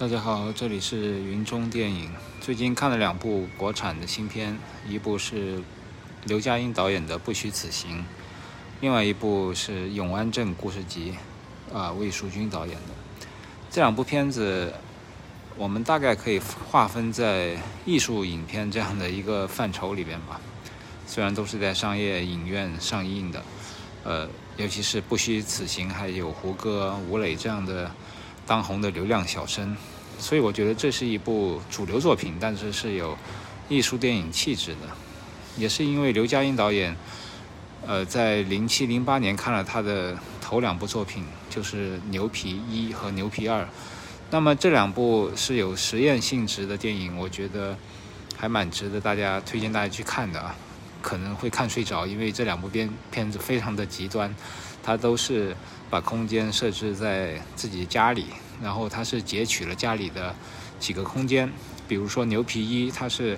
大家好，这里是云中电影。最近看了两部国产的新片，一部是刘嘉欣导演的《不虚此行》，另外一部是《永安镇故事集》，啊，魏淑君导演的。这两部片子，我们大概可以划分在艺术影片这样的一个范畴里边吧。虽然都是在商业影院上映的，呃，尤其是《不虚此行》，还有胡歌、吴磊这样的。当红的流量小生，所以我觉得这是一部主流作品，但是是有艺术电影气质的。也是因为刘嘉欣导演，呃，在零七零八年看了他的头两部作品，就是《牛皮一》和《牛皮二》，那么这两部是有实验性质的电影，我觉得还蛮值得大家推荐大家去看的啊。可能会看睡着，因为这两部片片子非常的极端，它都是把空间设置在自己家里，然后它是截取了家里的几个空间，比如说牛皮一，它是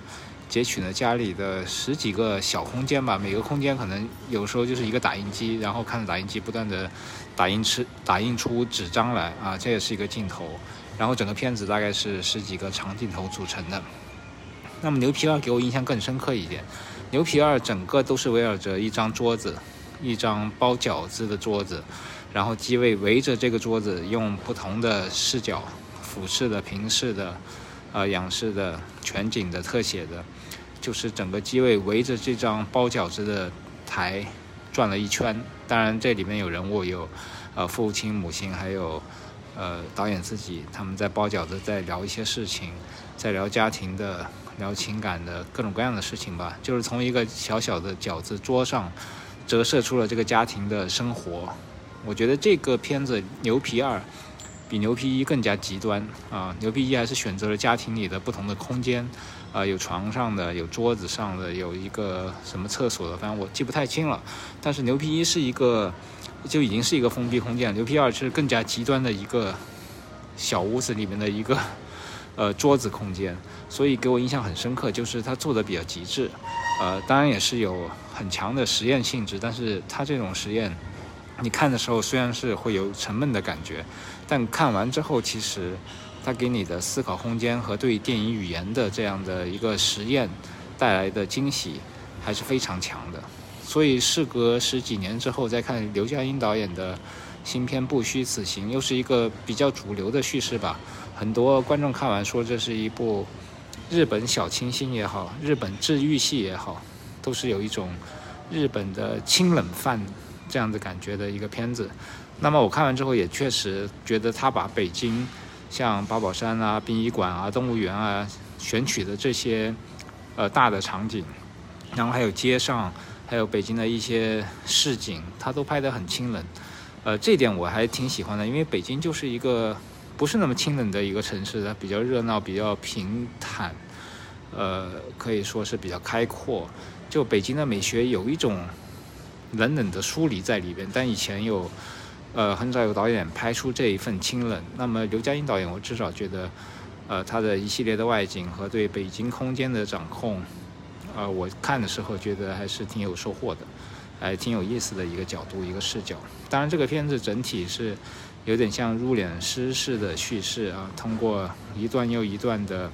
截取了家里的十几个小空间吧，每个空间可能有时候就是一个打印机，然后看着打印机不断的打印出打印出纸张来啊，这也是一个镜头，然后整个片子大概是十几个长镜头组成的。那么牛皮二给我印象更深刻一点。牛皮二整个都是围绕着一张桌子，一张包饺子的桌子，然后机位围着这个桌子，用不同的视角，俯视的、平视的、呃仰视的、全景的、特写的，就是整个机位围着这张包饺子的台转了一圈。当然这里面有人物，有呃父亲、母亲，还有呃导演自己，他们在包饺子，在聊一些事情，在聊家庭的。聊情感的各种各样的事情吧，就是从一个小小的饺子桌上，折射出了这个家庭的生活。我觉得这个片子《牛皮二》比《牛皮一》更加极端啊，《牛皮一》还是选择了家庭里的不同的空间，啊，有床上的，有桌子上的，有一个什么厕所的，反正我记不太清了。但是《牛皮一》是一个就已经是一个封闭空间，《牛皮二》是更加极端的一个小屋子里面的一个。呃，桌子空间，所以给我印象很深刻，就是他做的比较极致，呃，当然也是有很强的实验性质，但是他这种实验，你看的时候虽然是会有沉闷的感觉，但看完之后，其实它给你的思考空间和对电影语言的这样的一个实验带来的惊喜还是非常强的。所以事隔十几年之后再看刘嘉欣导演的新片《不虚此行》，又是一个比较主流的叙事吧。很多观众看完说这是一部日本小清新也好，日本治愈系也好，都是有一种日本的清冷范这样的感觉的一个片子。那么我看完之后也确实觉得他把北京像八宝山啊、殡仪馆啊、动物园啊选取的这些呃大的场景，然后还有街上，还有北京的一些市井，他都拍得很清冷。呃，这点我还挺喜欢的，因为北京就是一个。不是那么清冷的一个城市，它比较热闹，比较平坦，呃，可以说是比较开阔。就北京的美学有一种冷冷的疏离在里边，但以前有，呃，很少有导演拍出这一份清冷。那么刘嘉欣导演，我至少觉得，呃，他的一系列的外景和对北京空间的掌控，呃，我看的时候觉得还是挺有收获的，还挺有意思的一个角度，一个视角。当然，这个片子整体是。有点像入殓师式的叙事啊，通过一段又一段的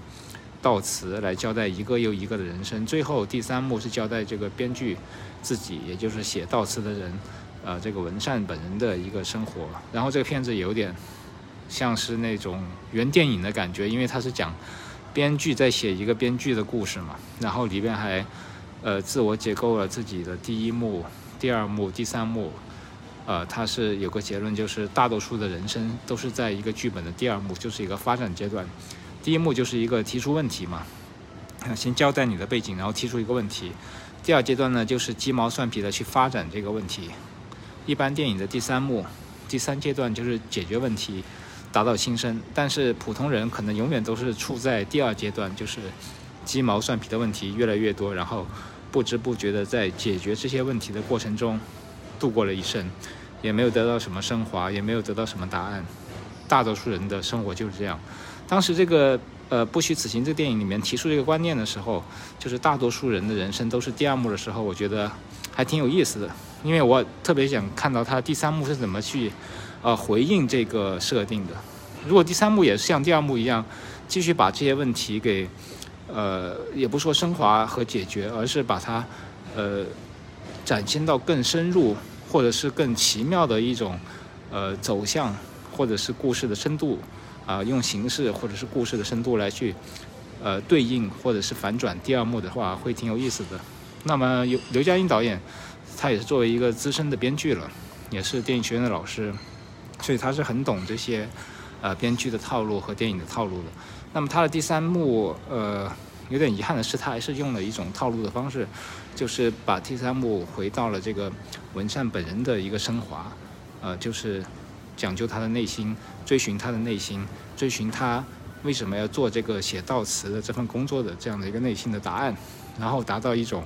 悼词来交代一个又一个的人生。最后第三幕是交代这个编剧自己，也就是写悼词的人，呃，这个文善本人的一个生活。然后这个片子有点像是那种原电影的感觉，因为它是讲编剧在写一个编剧的故事嘛。然后里边还呃自我解构了自己的第一幕、第二幕、第三幕。呃，他是有个结论，就是大多数的人生都是在一个剧本的第二幕，就是一个发展阶段。第一幕就是一个提出问题嘛，先交代你的背景，然后提出一个问题。第二阶段呢，就是鸡毛蒜皮的去发展这个问题。一般电影的第三幕、第三阶段就是解决问题，达到新生。但是普通人可能永远都是处在第二阶段，就是鸡毛蒜皮的问题越来越多，然后不知不觉的在解决这些问题的过程中度过了一生。也没有得到什么升华，也没有得到什么答案。大多数人的生活就是这样。当时这个呃《不虚此行》这个电影里面提出这个观念的时候，就是大多数人的人生都是第二幕的时候，我觉得还挺有意思的。因为我特别想看到他第三幕是怎么去呃回应这个设定的。如果第三幕也是像第二幕一样，继续把这些问题给，呃，也不说升华和解决，而是把它，呃，展现到更深入或者是更奇妙的一种，呃，走向或者是故事的深度，啊，用形式或者是故事的深度来去，呃，对应或者是反转第二幕的话，会挺有意思的。那么刘刘嘉欣导演，他也是作为一个资深的编剧了，也是电影学院的老师。所以他是很懂这些，呃，编剧的套路和电影的套路的。那么他的第三幕，呃，有点遗憾的是，他还是用了一种套路的方式，就是把第三幕回到了这个文善本人的一个升华，呃，就是讲究他的内心，追寻他的内心，追寻他为什么要做这个写悼词的这份工作的这样的一个内心的答案，然后达到一种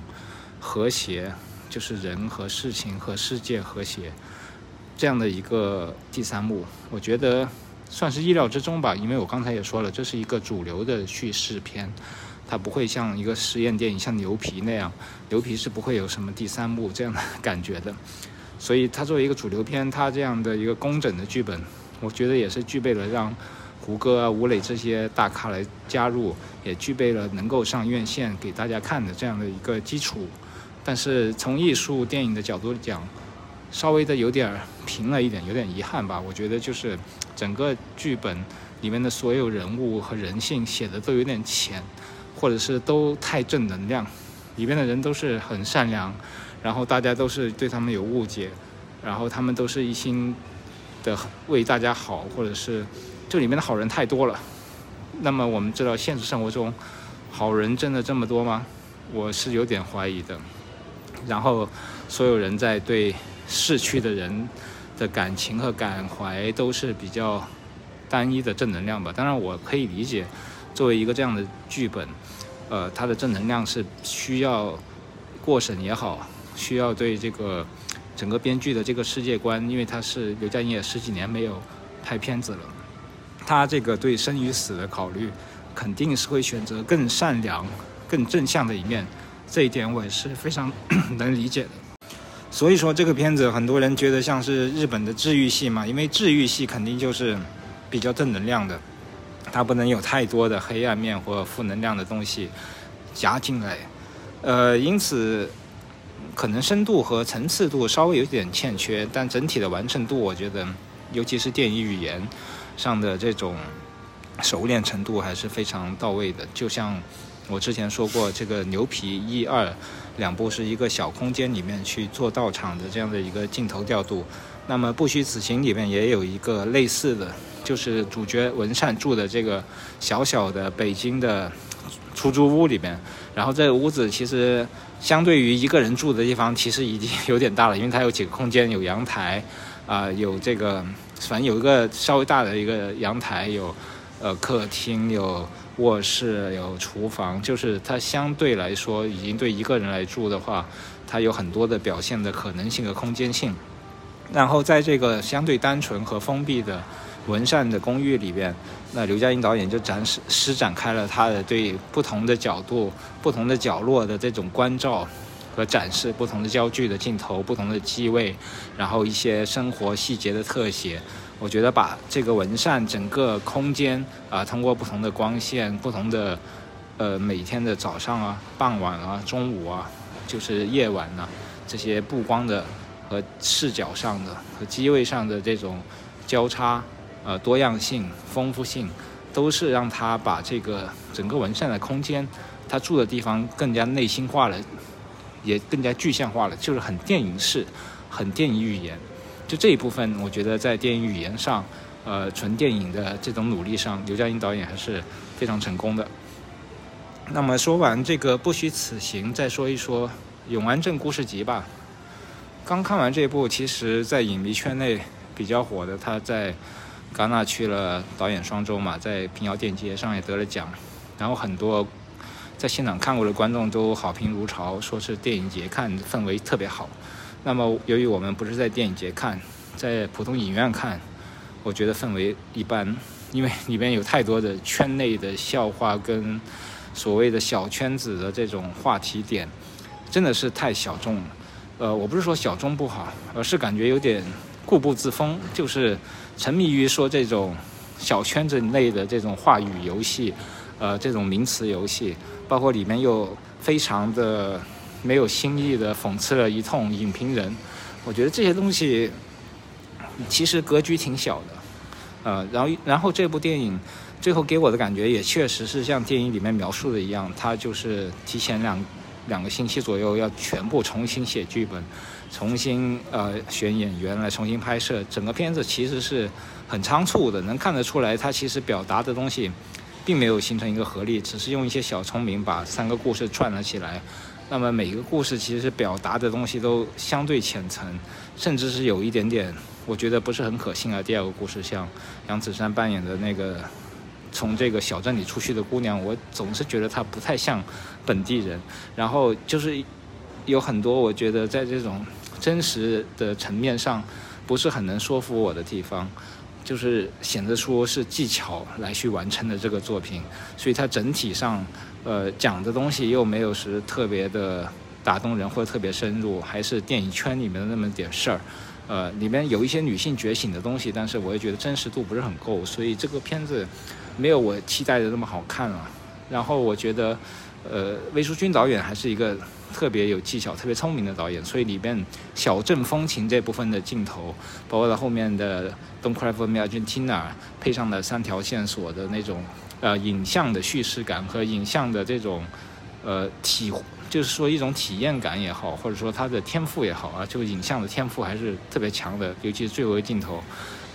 和谐，就是人和事情和世界和谐。这样的一个第三幕，我觉得算是意料之中吧，因为我刚才也说了，这是一个主流的叙事片，它不会像一个实验电影，像牛皮那样，牛皮是不会有什么第三幕这样的 感觉的。所以它作为一个主流片，它这样的一个工整的剧本，我觉得也是具备了让胡歌、吴磊这些大咖来加入，也具备了能够上院线给大家看的这样的一个基础。但是从艺术电影的角度讲，稍微的有点平了一点，有点遗憾吧。我觉得就是整个剧本里面的所有人物和人性写的都有点浅，或者是都太正能量，里面的人都是很善良，然后大家都是对他们有误解，然后他们都是一心的为大家好，或者是这里面的好人太多了。那么我们知道现实生活中好人真的这么多吗？我是有点怀疑的。然后所有人在对。逝去的人的感情和感怀都是比较单一的正能量吧。当然，我可以理解，作为一个这样的剧本，呃，它的正能量是需要过审也好，需要对这个整个编剧的这个世界观，因为他是刘嘉欣也十几年没有拍片子了，他这个对生与死的考虑，肯定是会选择更善良、更正向的一面。这一点我也是非常 能理解的。所以说这个片子很多人觉得像是日本的治愈系嘛，因为治愈系肯定就是比较正能量的，它不能有太多的黑暗面或负能量的东西加进来，呃，因此可能深度和层次度稍微有点欠缺，但整体的完成度，我觉得，尤其是电影语言上的这种熟练程度还是非常到位的，就像。我之前说过，这个牛皮一二两部是一个小空间里面去做道场的这样的一个镜头调度。那么《不虚此行》里面也有一个类似的，就是主角文善住的这个小小的北京的 出租屋里面。然后这个屋子其实相对于一个人住的地方，其实已经有点大了，因为它有几个空间，有阳台，啊，有这个反正有一个稍微大的一个阳台，有呃客厅，有。卧室有厨房，就是它相对来说已经对一个人来住的话，它有很多的表现的可能性和空间性。然后在这个相对单纯和封闭的文善的公寓里边，那刘嘉欣导演就展示施展开了他的对不同的角度、不同的角落的这种关照和展示，不同的焦距的镜头、不同的机位，然后一些生活细节的特写。我觉得把这个文善整个空间啊，通过不同的光线、不同的呃每天的早上啊、傍晚啊、中午啊，就是夜晚呢，这些布光的和视角上的和机位上的这种交叉呃多样性、丰富性，都是让他把这个整个文善的空间，他住的地方更加内心化了，也更加具象化了，就是很电影式、很电影语言。就这一部分，我觉得在电影语言上，呃，纯电影的这种努力上，刘嘉欣导演还是非常成功的。那么说完这个《不虚此行》，再说一说《永安镇故事集》吧。刚看完这部，其实在影迷圈内比较火的，他在戛纳去了导演双周嘛，在平遥电影节上也得了奖，然后很多在现场看过的观众都好评如潮，说是电影节看氛围特别好。那么，由于我们不是在电影节看，在普通影院看，我觉得氛围一般，因为里面有太多的圈内的笑话跟所谓的小圈子的这种话题点，真的是太小众了。呃，我不是说小众不好，而是感觉有点固步自封，就是沉迷于说这种小圈子内的这种话语游戏，呃，这种名词游戏，包括里面又非常的没有新意的讽刺了一通影评人，我觉得这些东西其实格局挺小的。呃，然后然后这部电影最后给我的感觉也确实是像电影里面描述的一样，它就是提前两两个星期左右要全部重新写剧本，重新呃选演员来重新拍摄，整个片子其实是很仓促的，能看得出来它其实表达的东西并没有形成一个合力，只是用一些小聪明把三个故事串了起来。那么每个故事其实表达的东西都相对浅层，甚至是有一点点。我觉得不是很可信啊。第二个故事，像杨子姗扮演的那个从这个小镇里出去的姑娘，我总是觉得她不太像本地人。然后就是有很多我觉得在这种真实的层面上不是很能说服我的地方，就是显得出是技巧来去完成的这个作品。所以它整体上呃讲的东西又没有是特别的打动人或者特别深入，还是电影圈里面的那么点事儿。呃，里面有一些女性觉醒的东西，但是我也觉得真实度不是很够，所以这个片子没有我期待的那么好看了。然后我觉得，呃，魏淑君导演还是一个特别有技巧、特别聪明的导演，所以里边小镇风情这部分的镜头，包括到后面的《Don't Cry for Me Argentina》，配上的三条线索的那种呃影像的叙事感和影像的这种呃体。就是说一种体验感也好，或者说他的天赋也好啊，就影像的天赋还是特别强的，尤其是最后镜头，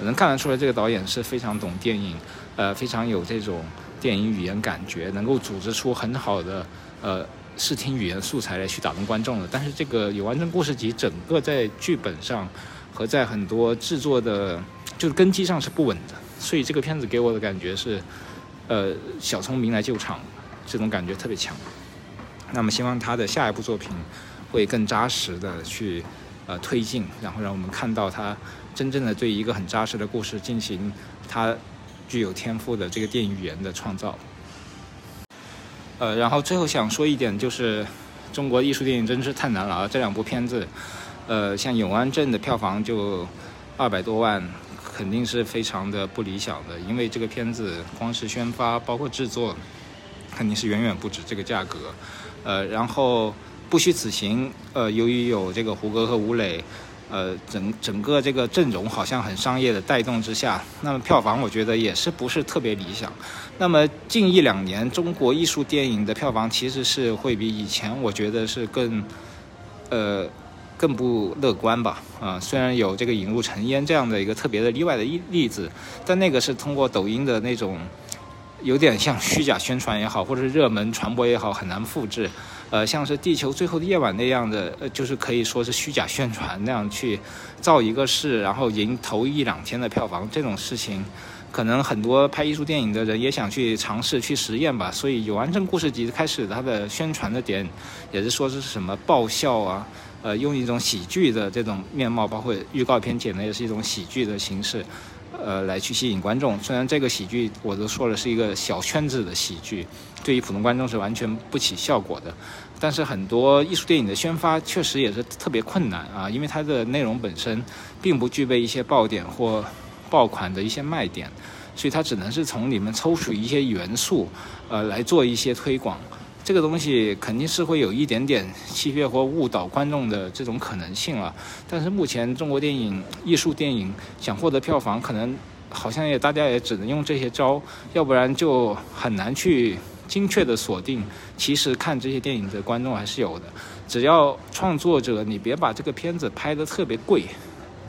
能看得出来这个导演是非常懂电影，呃，非常有这种电影语言感觉，能够组织出很好的呃视听语言素材来去打动观众的。但是这个有完整故事集整个在剧本上和在很多制作的，就是根基上是不稳的，所以这个片子给我的感觉是，呃，小聪明来救场，这种感觉特别强。那么希望他的下一部作品会更扎实的去呃推进，然后让我们看到他真正的对一个很扎实的故事进行他具有天赋的这个电影语言的创造。呃，然后最后想说一点就是，中国艺术电影真是太难了啊！这两部片子，呃，像《永安镇》的票房就二百多万，肯定是非常的不理想的，因为这个片子光是宣发包括制作，肯定是远远不止这个价格。呃，然后不虚此行。呃，由于有这个胡歌和吴磊，呃，整整个这个阵容好像很商业的带动之下，那么票房我觉得也是不是特别理想。那么近一两年中国艺术电影的票房其实是会比以前我觉得是更，呃，更不乐观吧。啊，虽然有这个引入尘烟这样的一个特别的例外的一例子，但那个是通过抖音的那种。有点像虚假宣传也好，或者是热门传播也好，很难复制。呃，像是《地球最后的夜晚》那样的，呃，就是可以说是虚假宣传那样去造一个势，然后赢头一两天的票房，这种事情，可能很多拍艺术电影的人也想去尝试去实验吧。所以《有完成故事集》开始它的宣传的点，也是说是什么爆笑啊，呃，用一种喜剧的这种面貌，包括预告片剪的也是一种喜剧的形式。呃，来去吸引观众。虽然这个喜剧我都说了是一个小圈子的喜剧，对于普通观众是完全不起效果的。但是很多艺术电影的宣发确实也是特别困难啊，因为它的内容本身并不具备一些爆点或爆款的一些卖点，所以它只能是从里面抽取一些元素，呃，来做一些推广。这个东西肯定是会有一点点欺骗或误导观众的这种可能性了，但是目前中国电影艺术电影想获得票房，可能好像也大家也只能用这些招，要不然就很难去精确的锁定。其实看这些电影的观众还是有的，只要创作者你别把这个片子拍得特别贵，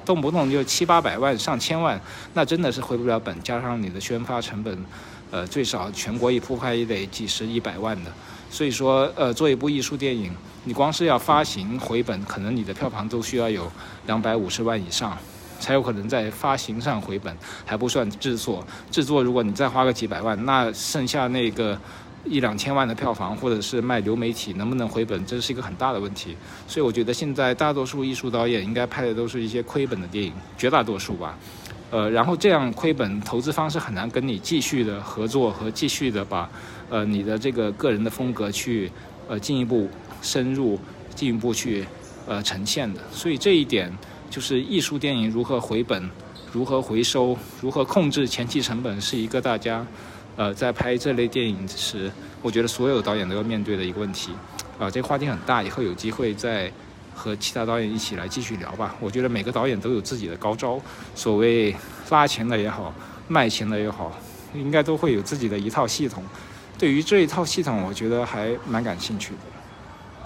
动不动就七八百万、上千万，那真的是回不了本。加上你的宣发成本，呃，最少全国一铺拍也得几十、一百万的。所以说，呃，做一部艺术电影，你光是要发行回本，可能你的票房都需要有两百五十万以上，才有可能在发行上回本，还不算制作。制作如果你再花个几百万，那剩下那个一两千万的票房，或者是卖流媒体，能不能回本，这是一个很大的问题。所以我觉得现在大多数艺术导演应该拍的都是一些亏本的电影，绝大多数吧。呃，然后这样亏本，投资方是很难跟你继续的合作和继续的把。呃，你的这个个人的风格去，呃，进一步深入，进一步去，呃，呈现的。所以这一点就是艺术电影如何回本如何回收、如何控制前期成本，是一个大家，呃，在拍这类电影时，我觉得所有导演都要面对的一个问题。啊，这个话题很大，以后有机会再和其他导演一起来继续聊吧。我觉得每个导演都有自己的高招，所谓拉钱的也好，卖钱的也好，应该都会有自己的一套系统。对于这一套系统，我觉得还蛮感兴趣的。